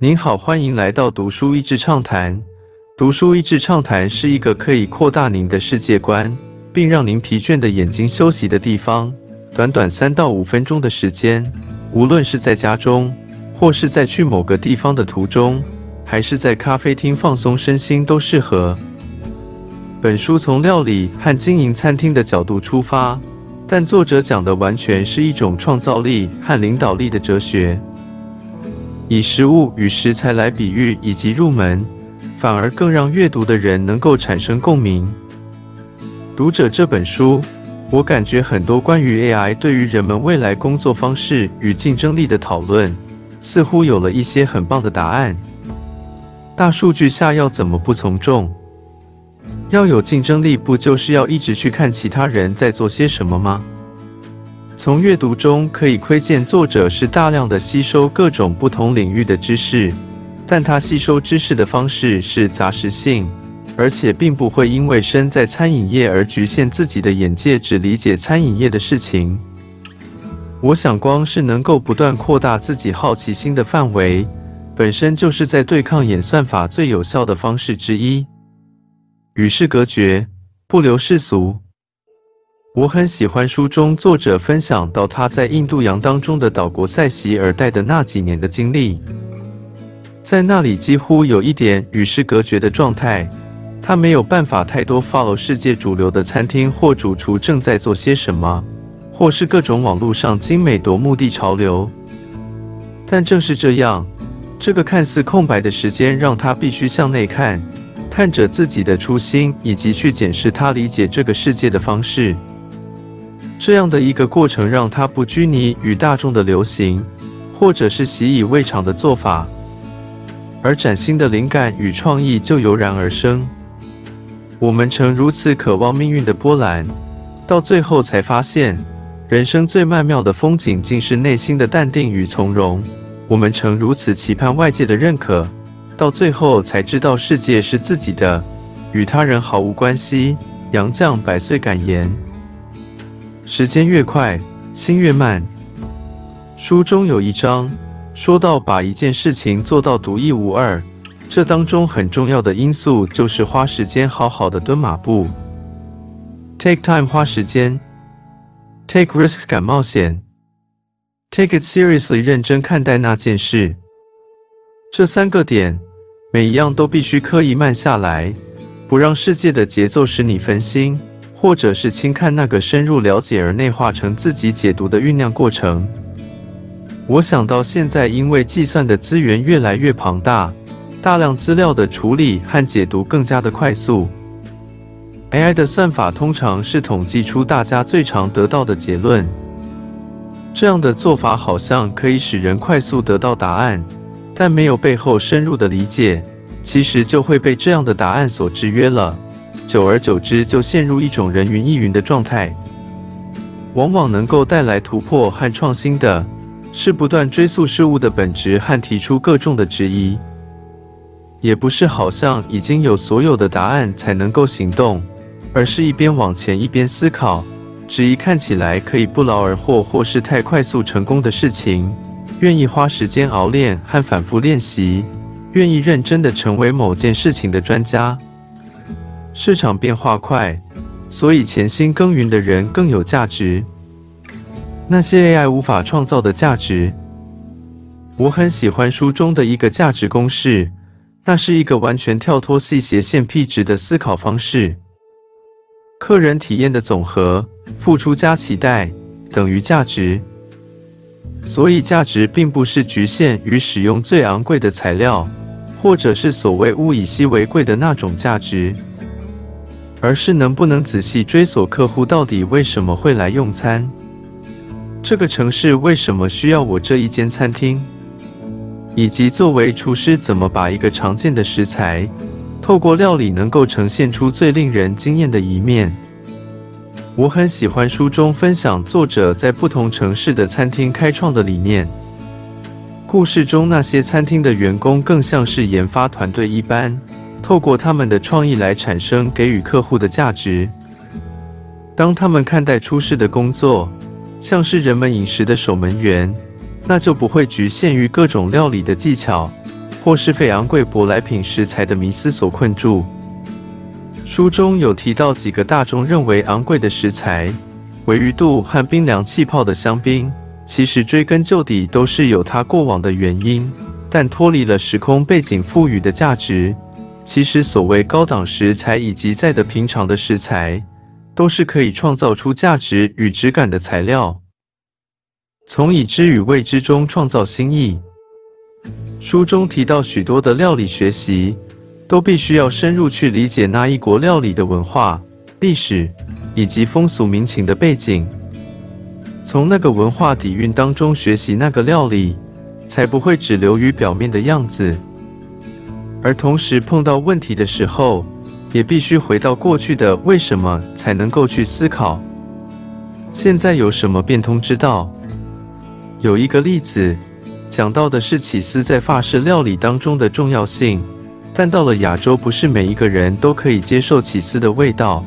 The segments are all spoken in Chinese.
您好，欢迎来到读书益智畅谈。读书益智畅谈是一个可以扩大您的世界观，并让您疲倦的眼睛休息的地方。短短三到五分钟的时间，无论是在家中，或是在去某个地方的途中，还是在咖啡厅放松身心，都适合。本书从料理和经营餐厅的角度出发，但作者讲的完全是一种创造力和领导力的哲学。以食物与食材来比喻以及入门，反而更让阅读的人能够产生共鸣。读者这本书，我感觉很多关于 AI 对于人们未来工作方式与竞争力的讨论，似乎有了一些很棒的答案。大数据下要怎么不从众？要有竞争力，不就是要一直去看其他人在做些什么吗？从阅读中可以窥见，作者是大量的吸收各种不同领域的知识，但他吸收知识的方式是杂食性，而且并不会因为身在餐饮业而局限自己的眼界，只理解餐饮业的事情。我想，光是能够不断扩大自己好奇心的范围，本身就是在对抗演算法最有效的方式之一。与世隔绝，不留世俗。我很喜欢书中作者分享到他在印度洋当中的岛国塞西尔带的那几年的经历，在那里几乎有一点与世隔绝的状态，他没有办法太多 follow 世界主流的餐厅或主厨正在做些什么，或是各种网络上精美夺目的潮流。但正是这样，这个看似空白的时间，让他必须向内看，看着自己的初心，以及去检视他理解这个世界的方式。这样的一个过程，让他不拘泥于大众的流行，或者是习以为常的做法，而崭新的灵感与创意就油然而生。我们曾如此渴望命运的波澜，到最后才发现，人生最曼妙的风景，竟是内心的淡定与从容。我们曾如此期盼外界的认可，到最后才知道世界是自己的，与他人毫无关系。杨绛百岁感言。时间越快，心越慢。书中有一章说到，把一件事情做到独一无二，这当中很重要的因素就是花时间好好的蹲马步。Take time 花时间，Take risks 敢冒险，Take it seriously 认真看待那件事。这三个点，每一样都必须刻意慢下来，不让世界的节奏使你分心。或者是轻看那个深入了解而内化成自己解读的酝酿过程。我想到现在，因为计算的资源越来越庞大，大量资料的处理和解读更加的快速。AI 的算法通常是统计出大家最常得到的结论。这样的做法好像可以使人快速得到答案，但没有背后深入的理解，其实就会被这样的答案所制约了。久而久之，就陷入一种人云亦云的状态。往往能够带来突破和创新的，是不断追溯事物的本质和提出各种的质疑。也不是好像已经有所有的答案才能够行动，而是一边往前一边思考，质疑看起来可以不劳而获或是太快速成功的事情，愿意花时间熬练和反复练习，愿意认真的成为某件事情的专家。市场变化快，所以潜心耕耘的人更有价值。那些 AI 无法创造的价值，我很喜欢书中的一个价值公式，那是一个完全跳脱细斜线 P 值的思考方式。客人体验的总和，付出加期待等于价值。所以价值并不是局限于使用最昂贵的材料，或者是所谓物以稀为贵的那种价值。而是能不能仔细追索客户到底为什么会来用餐？这个城市为什么需要我这一间餐厅？以及作为厨师怎么把一个常见的食材，透过料理能够呈现出最令人惊艳的一面？我很喜欢书中分享作者在不同城市的餐厅开创的理念。故事中那些餐厅的员工更像是研发团队一般。透过他们的创意来产生给予客户的价值。当他们看待出事的工作像是人们饮食的守门员，那就不会局限于各种料理的技巧，或是被昂贵舶来品食材的迷思所困住。书中有提到几个大众认为昂贵的食材，尾鱼肚和冰凉气泡的香槟，其实追根究底都是有它过往的原因，但脱离了时空背景赋予的价值。其实所谓高档食材以及再的平常的食材，都是可以创造出价值与质感的材料。从已知与未知中创造新意。书中提到许多的料理学习，都必须要深入去理解那一国料理的文化、历史以及风俗民情的背景，从那个文化底蕴当中学习那个料理，才不会只流于表面的样子。而同时碰到问题的时候，也必须回到过去的为什么，才能够去思考现在有什么变通之道。有一个例子，讲到的是起司在法式料理当中的重要性，但到了亚洲，不是每一个人都可以接受起司的味道。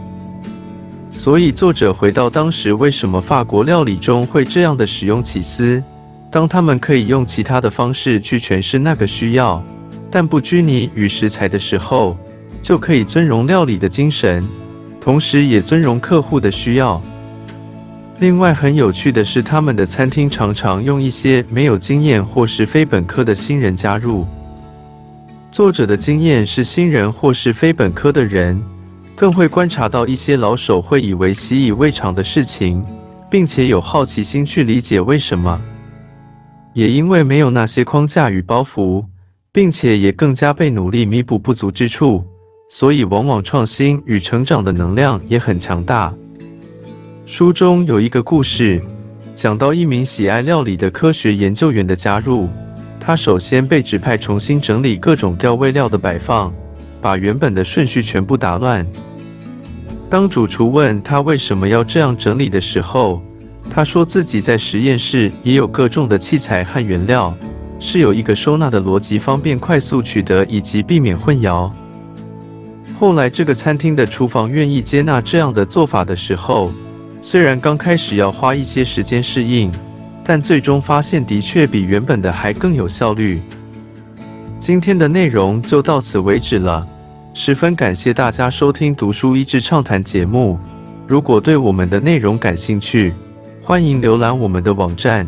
所以作者回到当时，为什么法国料理中会这样的使用起司？当他们可以用其他的方式去诠释那个需要。但不拘泥于食材的时候，就可以尊荣料理的精神，同时也尊荣客户的需要。另外，很有趣的是，他们的餐厅常常用一些没有经验或是非本科的新人加入。作者的经验是新人或是非本科的人，更会观察到一些老手会以为习以为常的事情，并且有好奇心去理解为什么。也因为没有那些框架与包袱。并且也更加被努力弥补不足之处，所以往往创新与成长的能量也很强大。书中有一个故事，讲到一名喜爱料理的科学研究员的加入。他首先被指派重新整理各种调味料的摆放，把原本的顺序全部打乱。当主厨问他为什么要这样整理的时候，他说自己在实验室也有各种的器材和原料。是有一个收纳的逻辑，方便快速取得以及避免混淆。后来，这个餐厅的厨房愿意接纳这样的做法的时候，虽然刚开始要花一些时间适应，但最终发现的确比原本的还更有效率。今天的内容就到此为止了，十分感谢大家收听《读书一智畅谈》节目。如果对我们的内容感兴趣，欢迎浏览我们的网站。